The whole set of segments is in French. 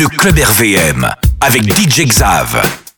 le club RVM avec DJ Xav.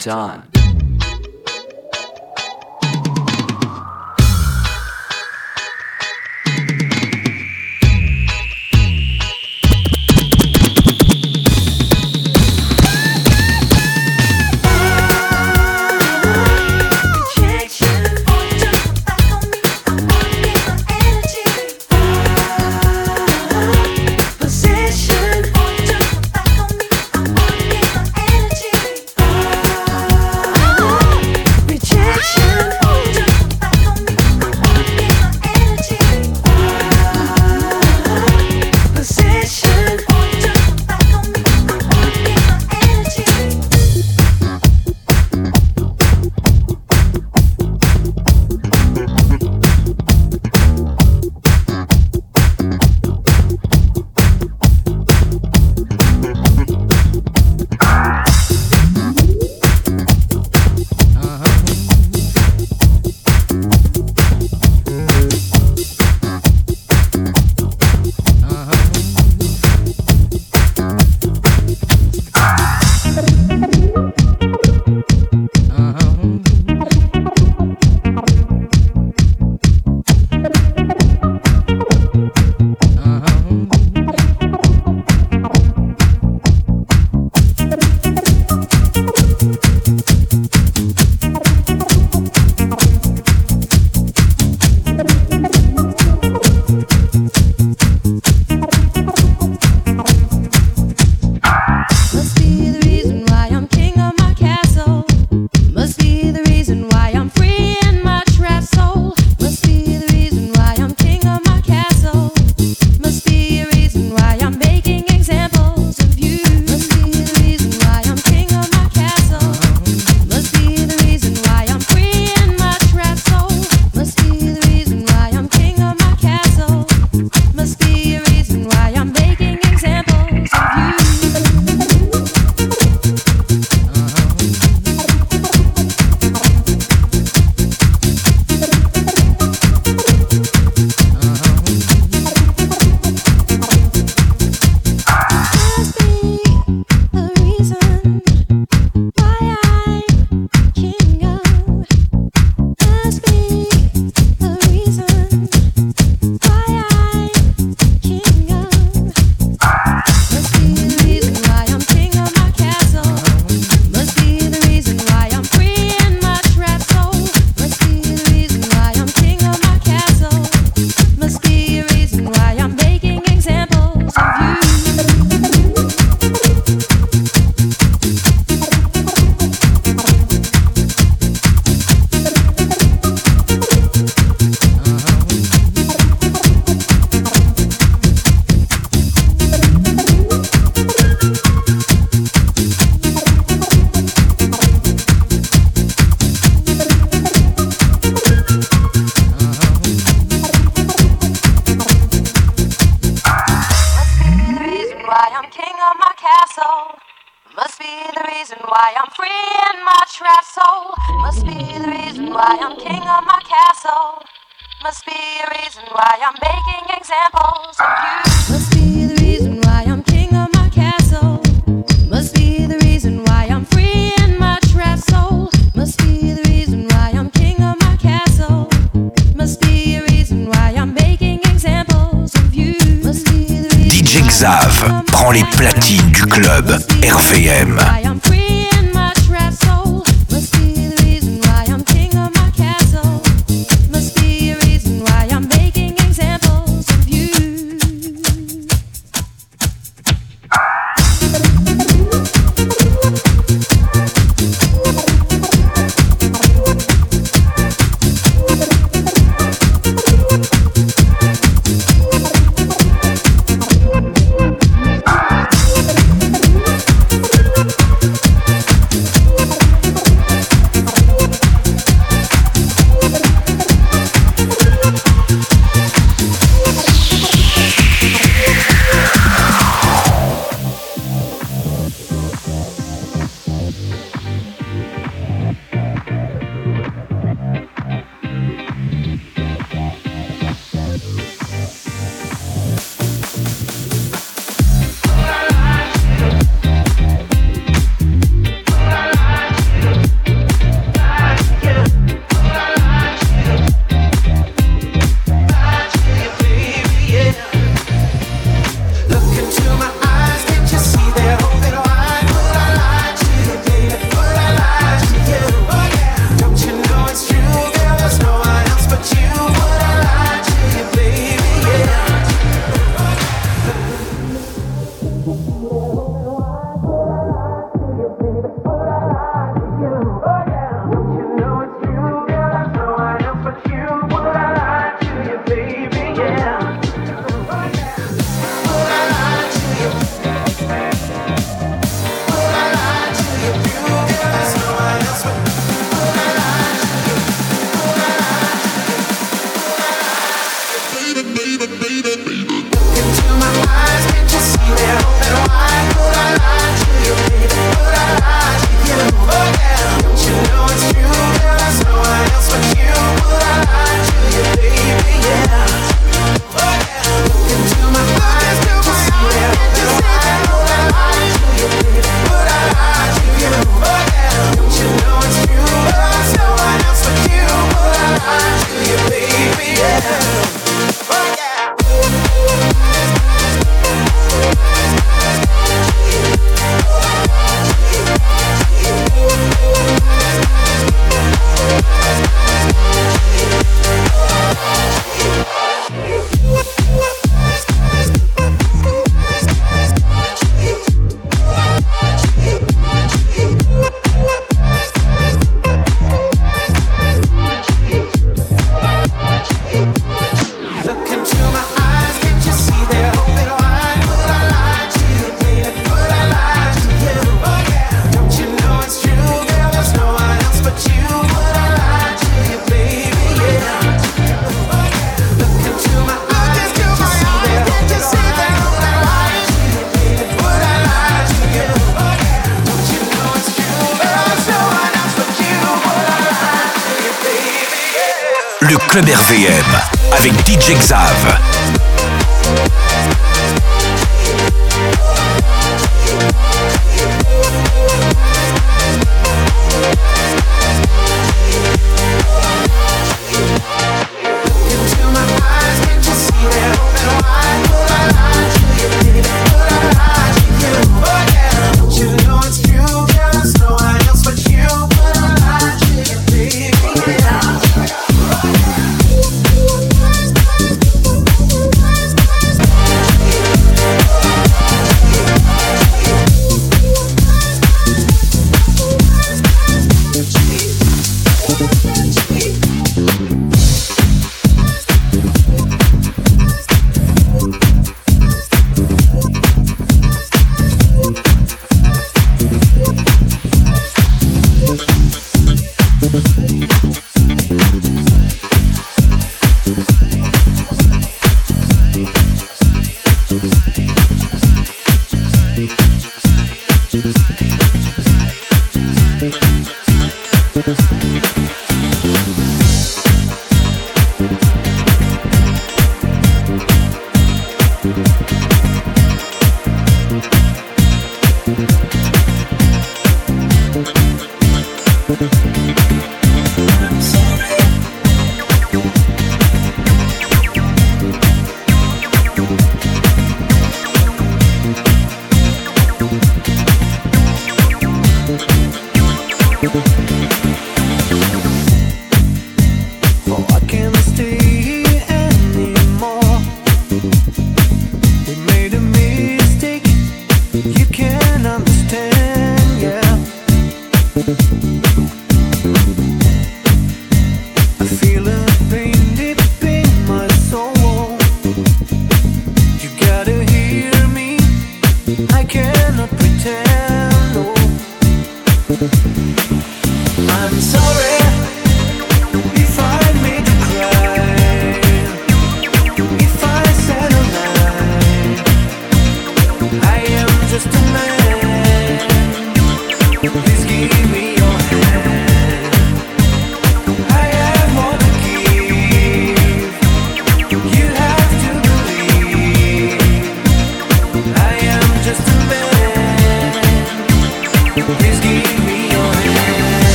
Done.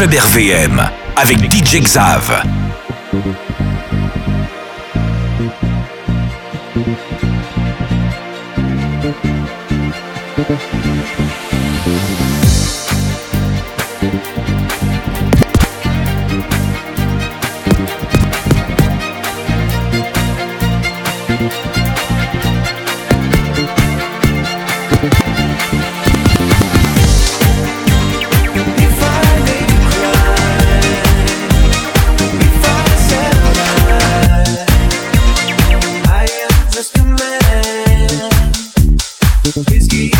Club RVM avec DJ Xav. It's man. Whiskey.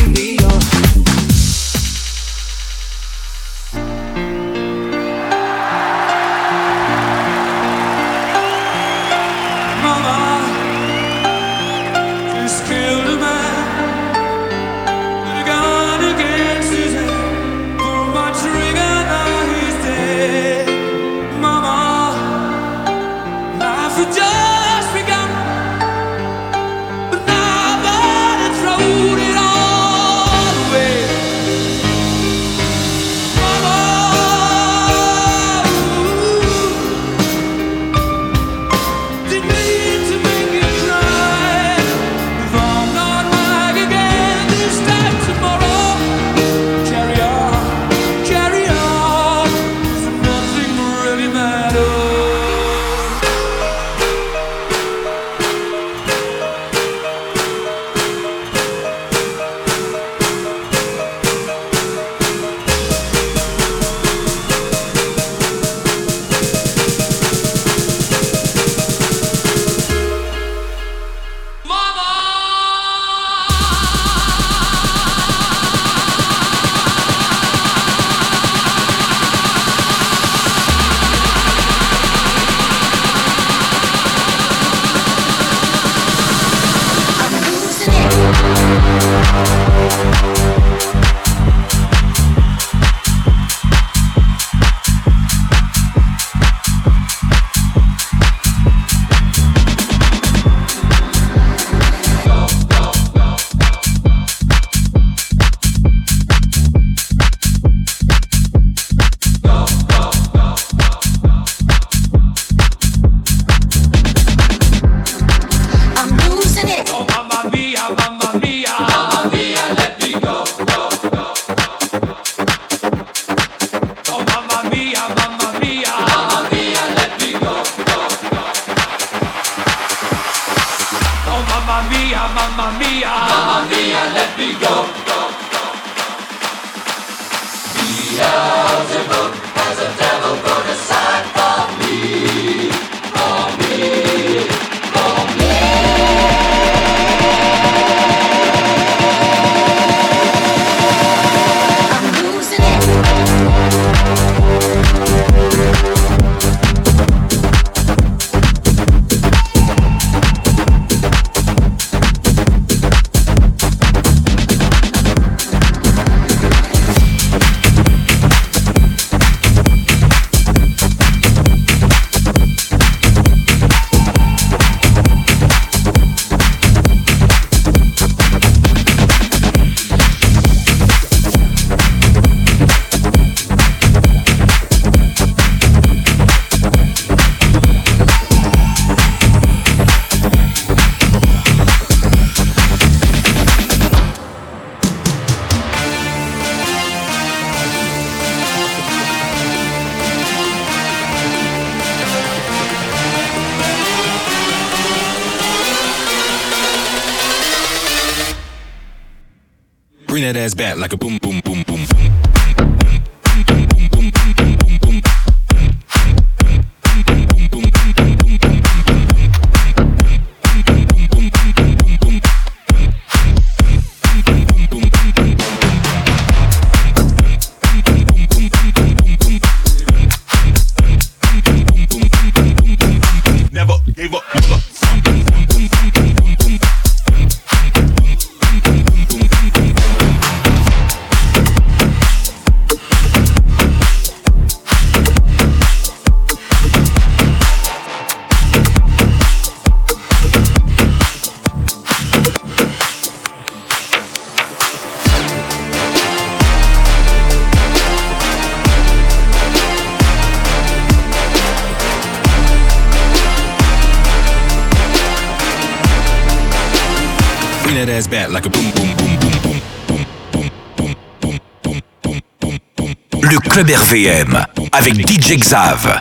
Club RVM avec DJ Xav.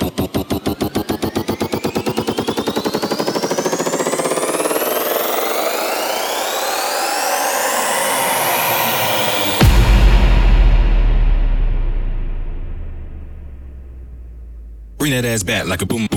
Bring that ass back like a boom.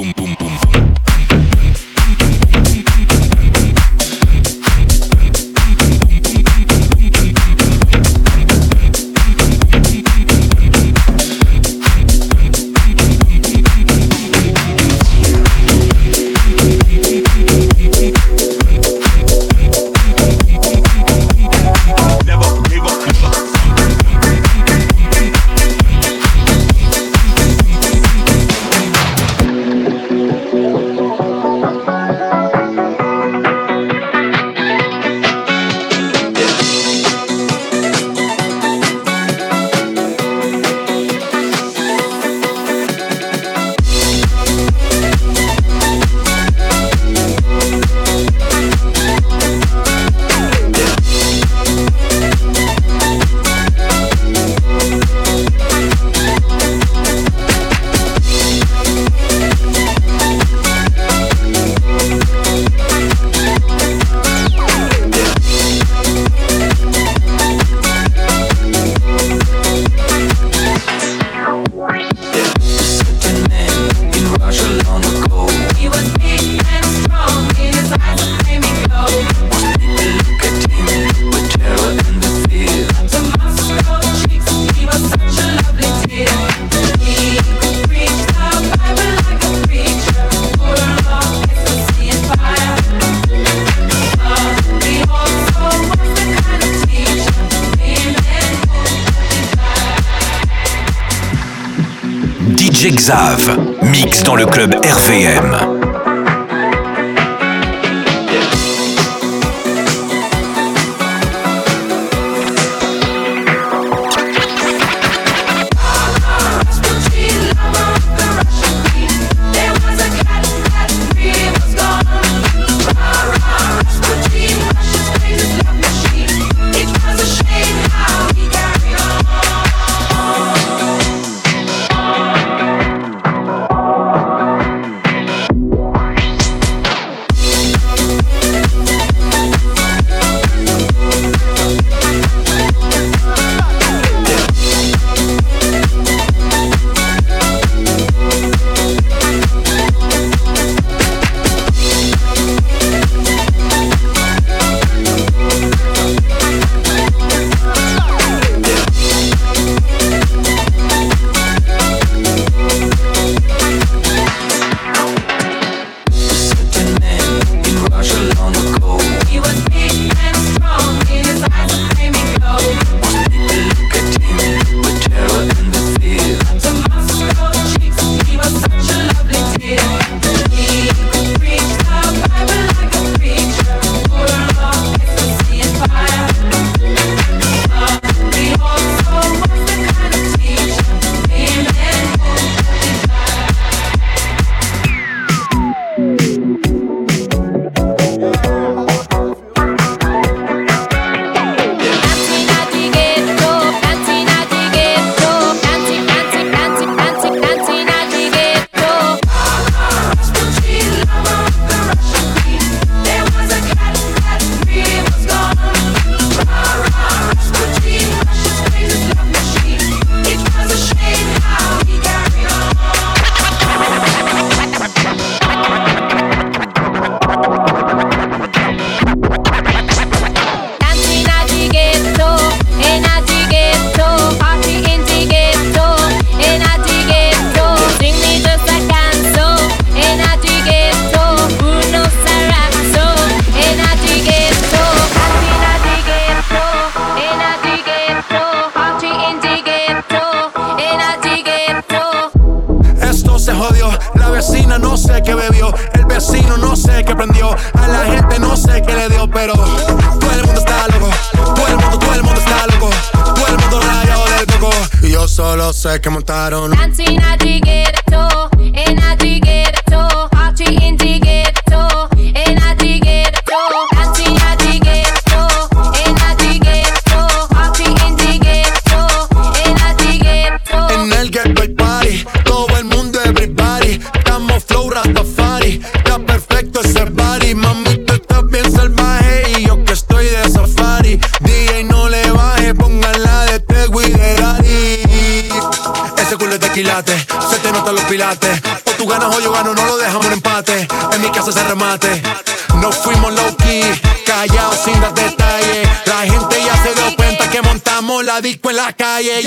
la calle,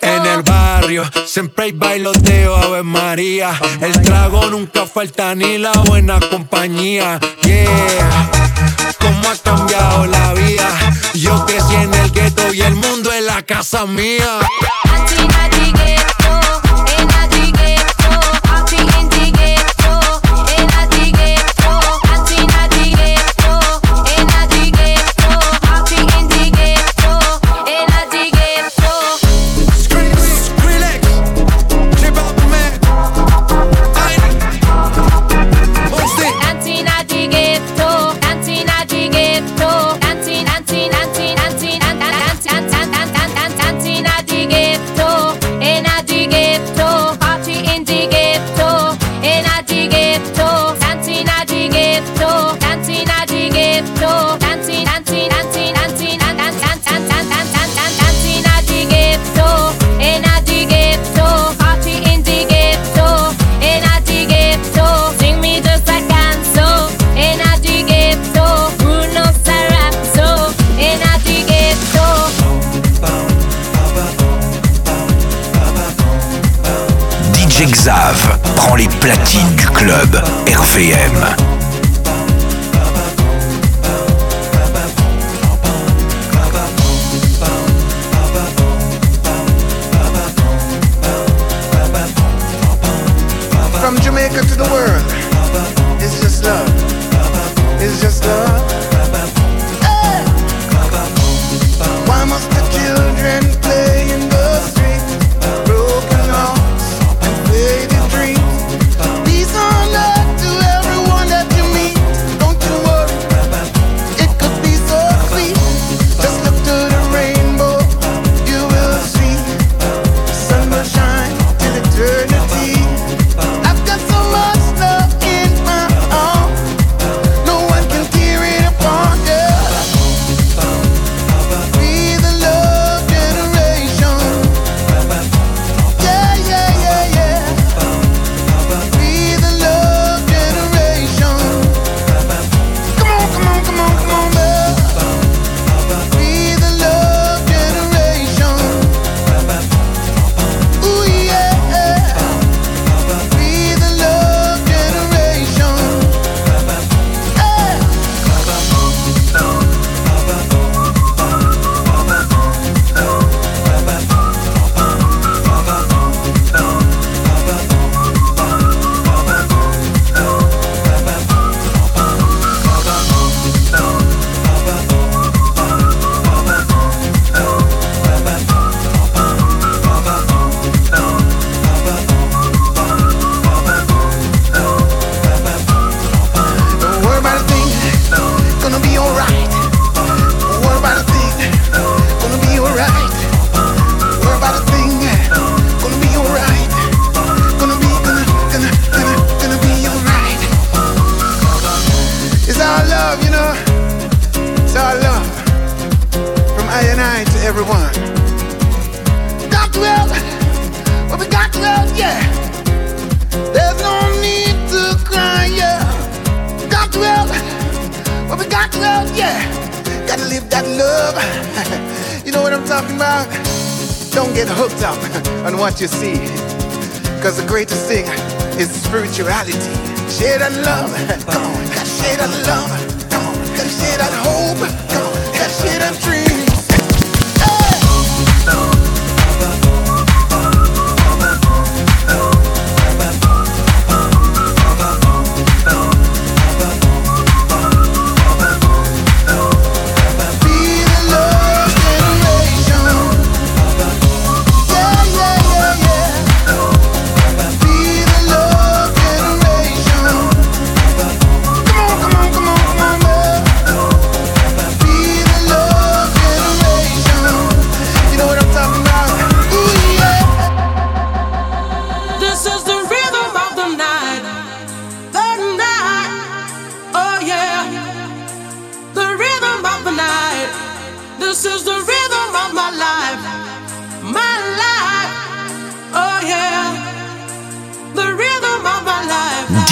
En el barrio siempre hay bailoteo, Ave María. El trago nunca falta ni la buena compañía. Yeah, cómo ha cambiado la casa mía. Prends les platines du club RVM.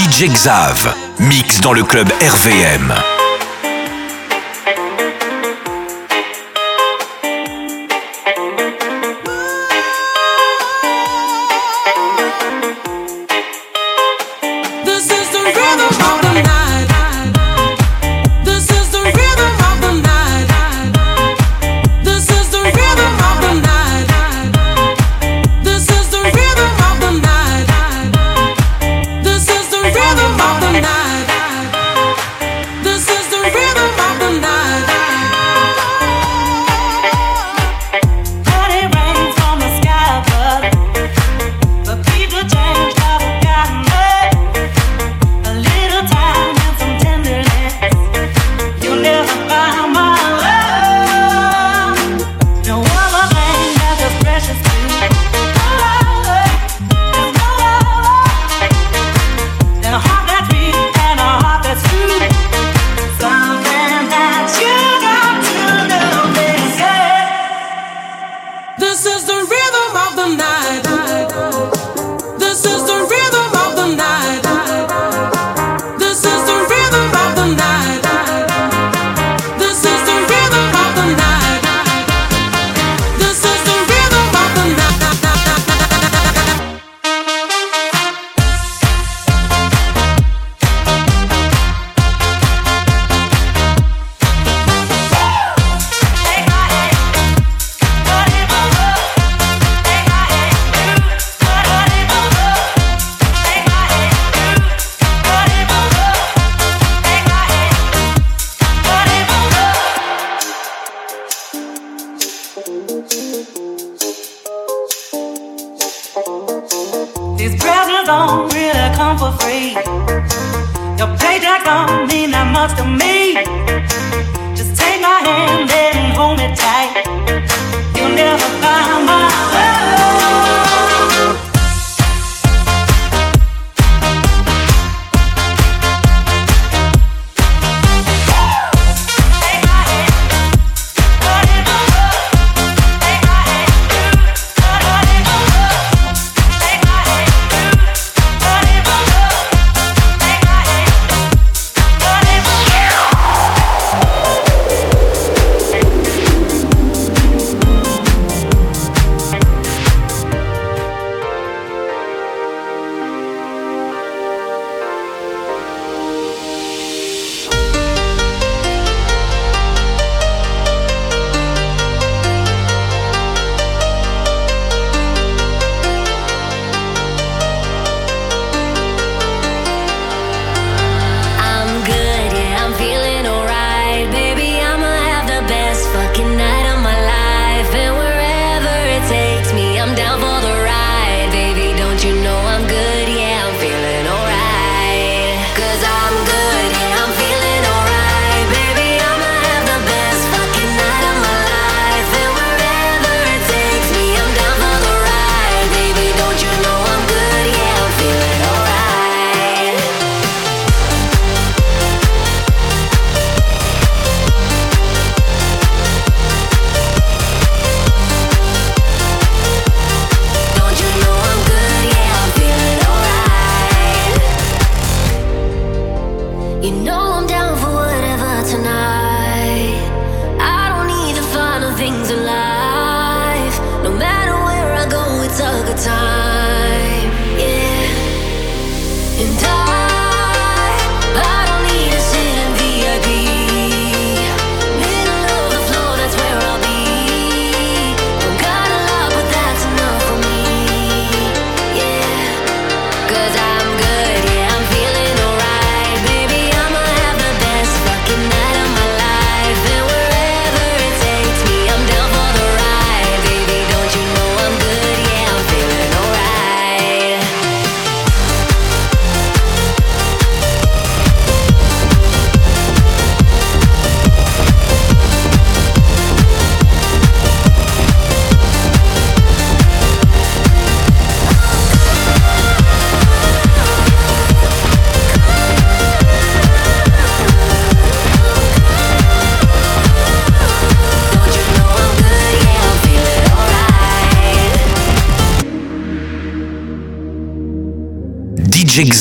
DJ Xav, mix dans le club RVM.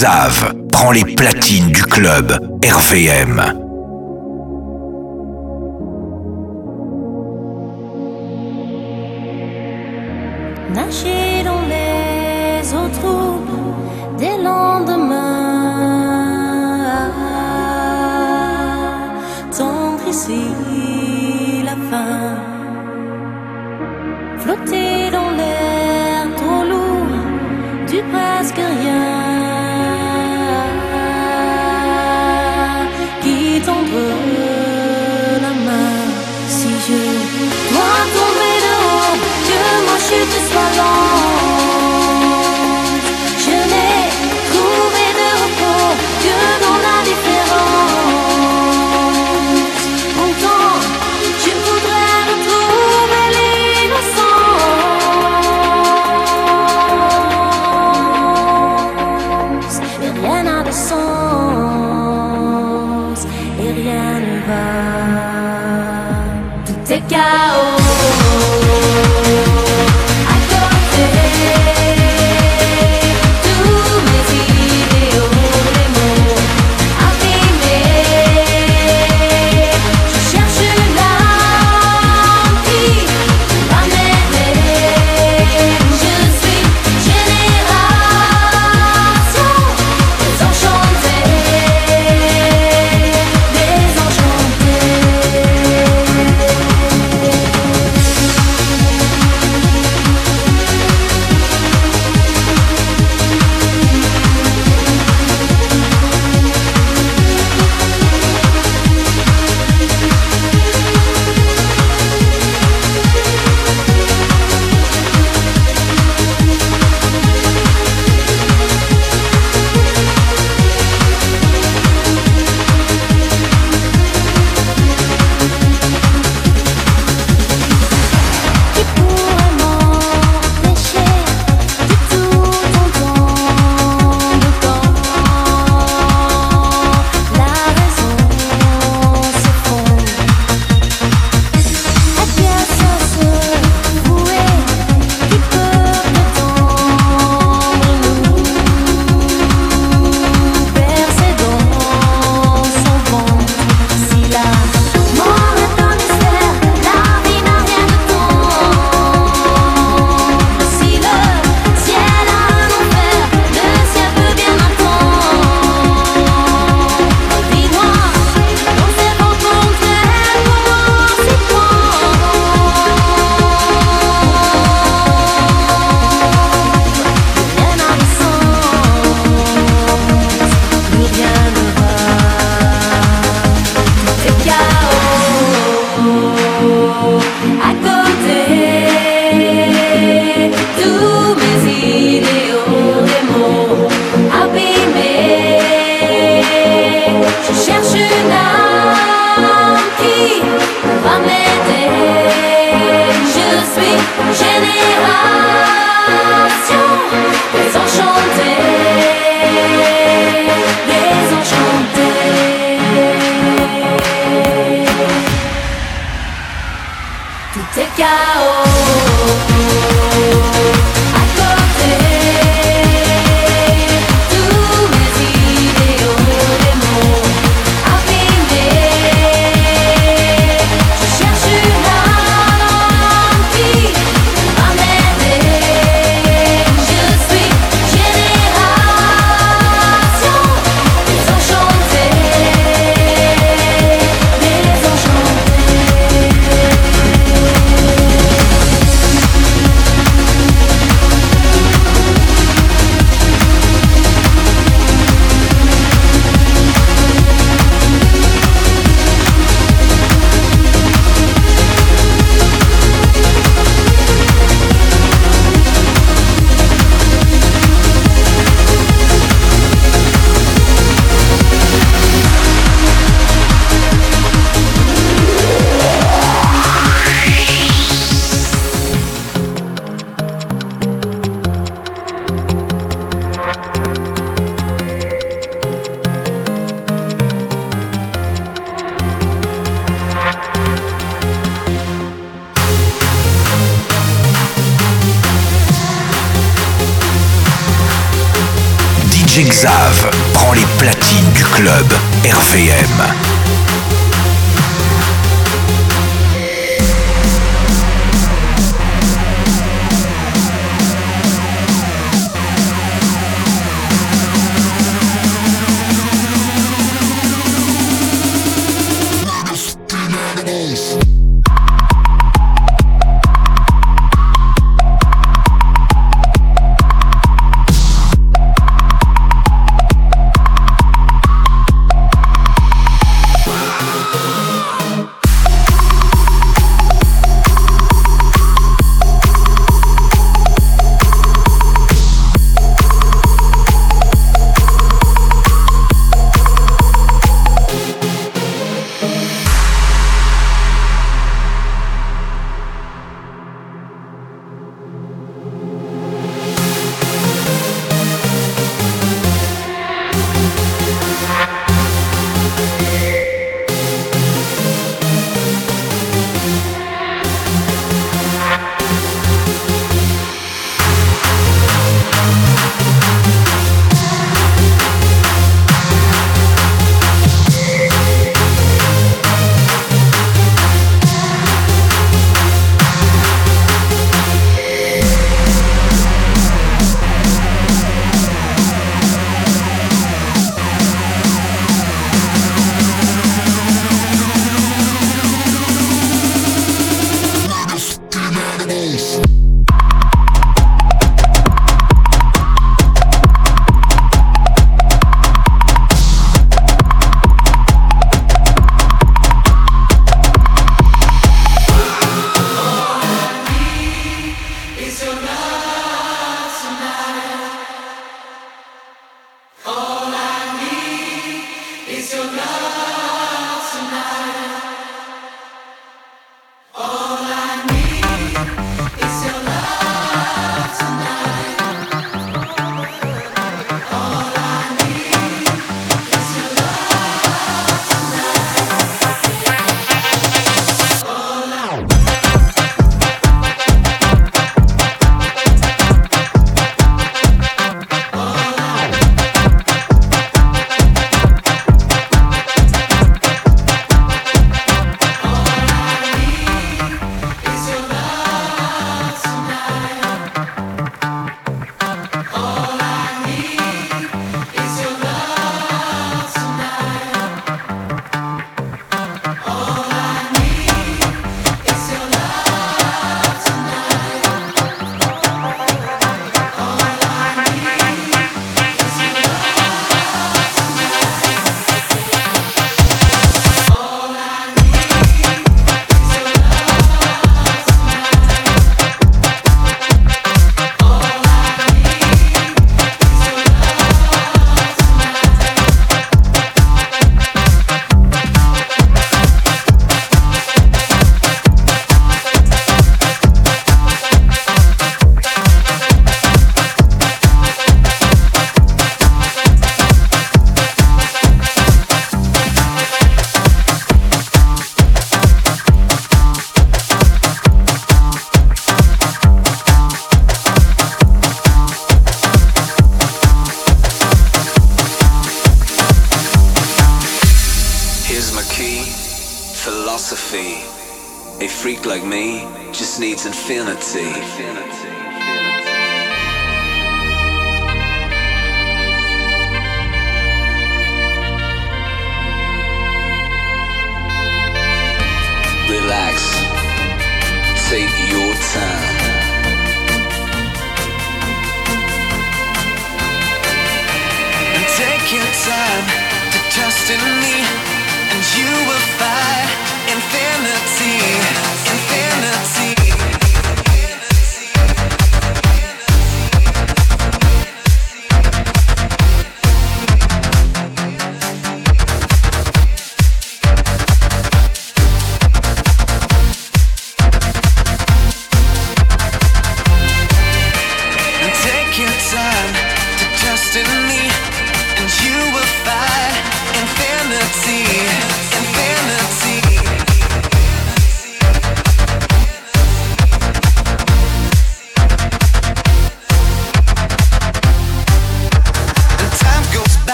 Xav prend les platines du club RVM.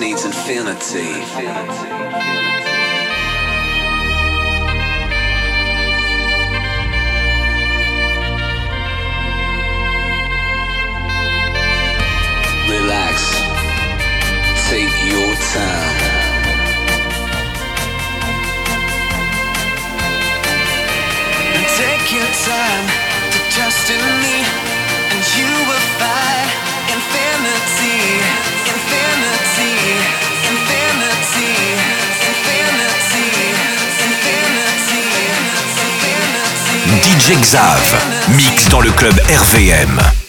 Needs infinity. Relax. Xav, mix dans le club RVM.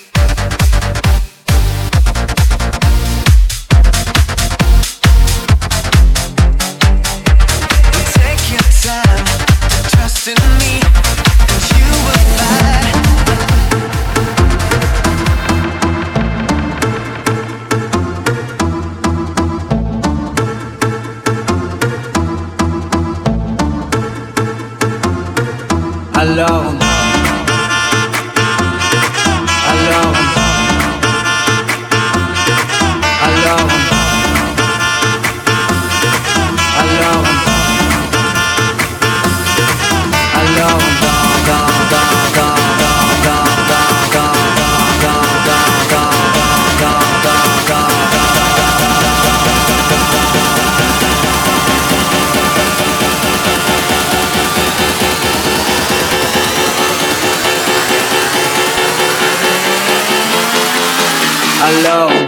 low.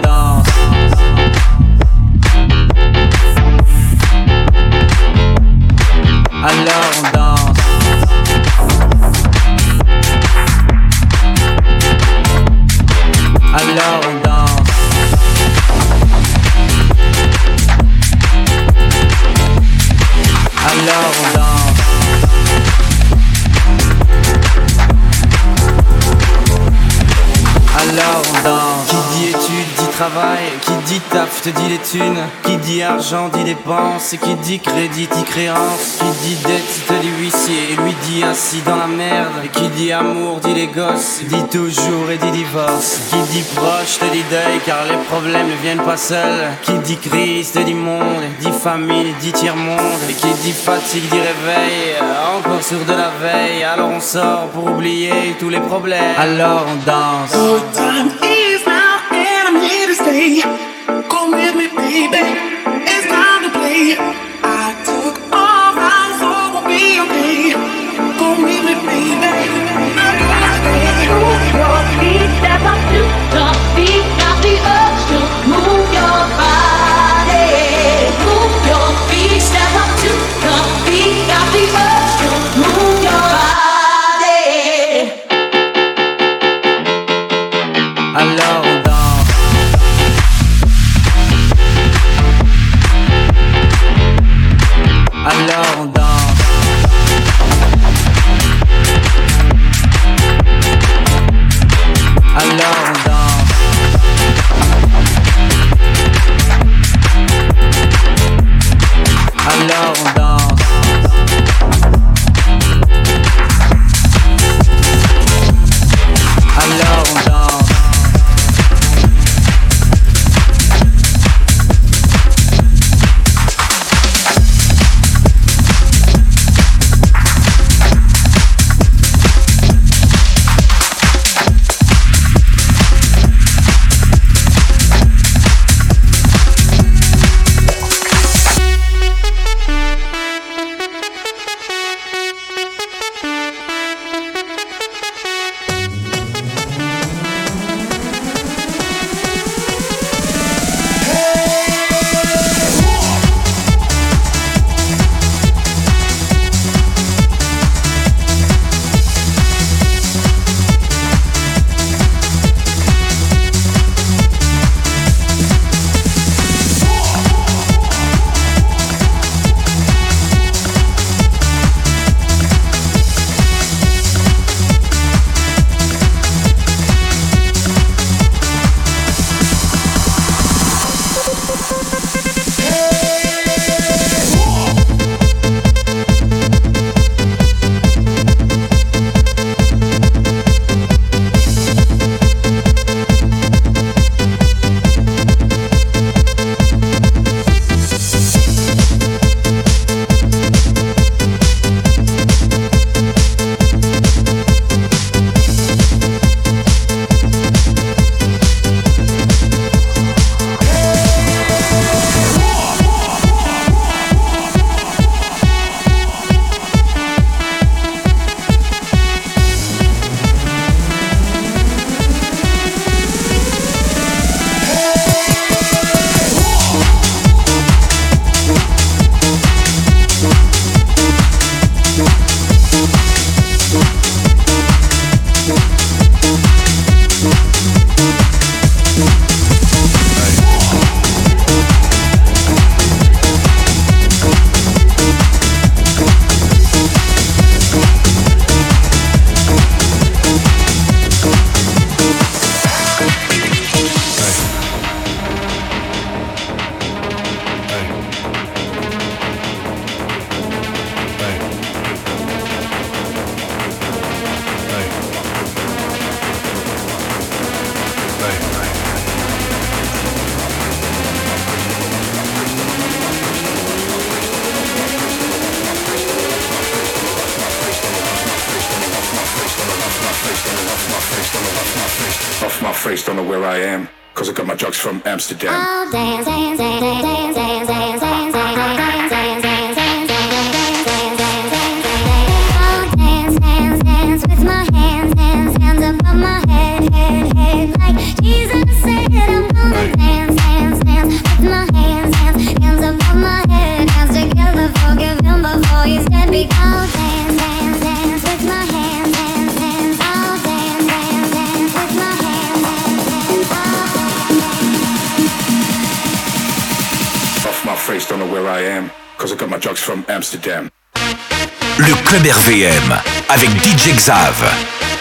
Te dit les thunes Qui dit argent dit dépenses Qui dit crédit dit créance Qui dit dette te dit huissier Et lui dit assis dans la merde Et qui dit amour dit les gosses Dit toujours et dit divorce Qui dit proche te dit deuil Car les problèmes ne viennent pas seuls Qui dit crise te dit monde Dit famille dit tiers-monde Et qui dit fatigue dit réveil Encore sur de la veille Alors on sort pour oublier tous les problèmes Alors on danse Good time is now, and I'm here to stay. down Le Club RVM avec DJ Xav.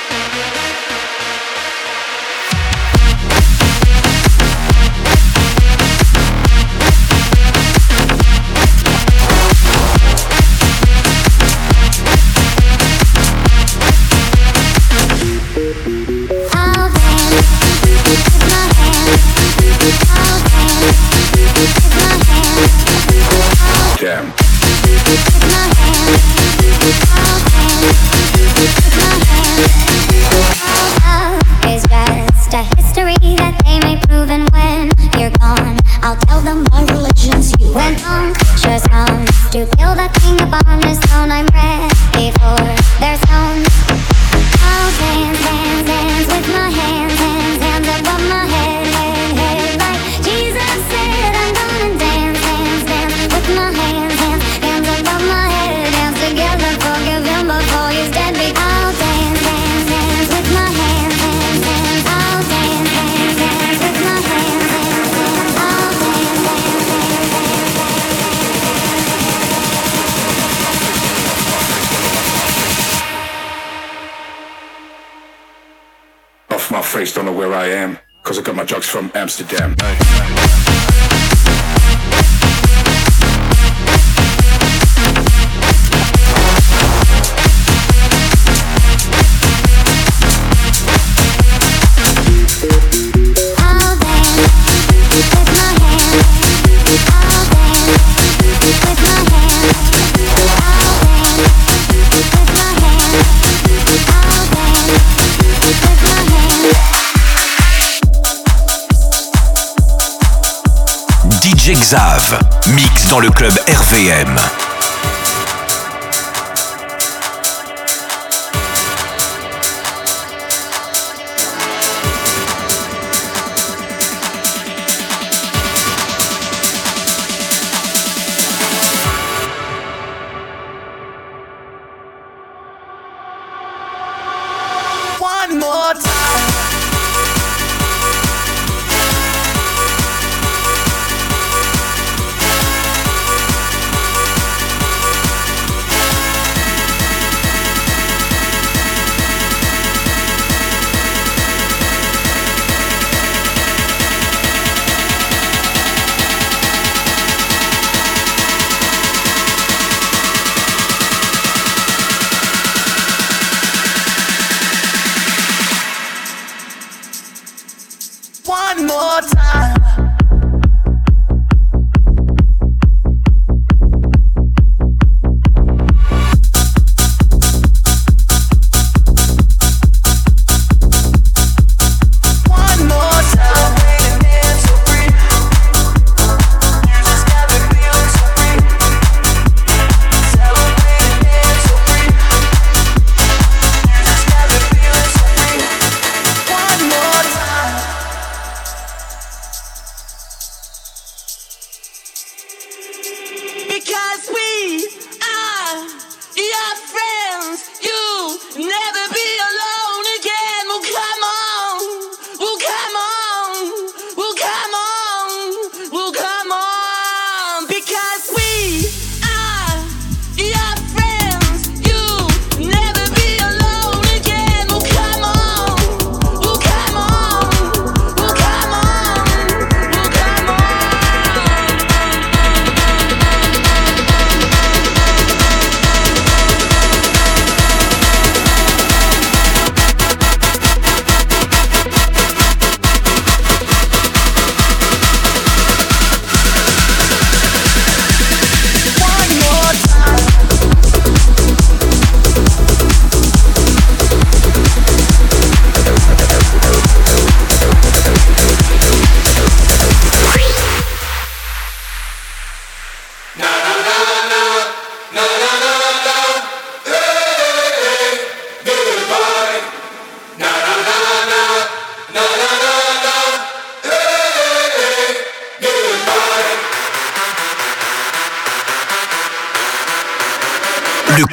Xav, mix dans le club RVM.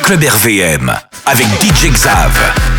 Club RVM avec DJ Xav.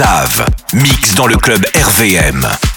Xav, mix dans le club RVM.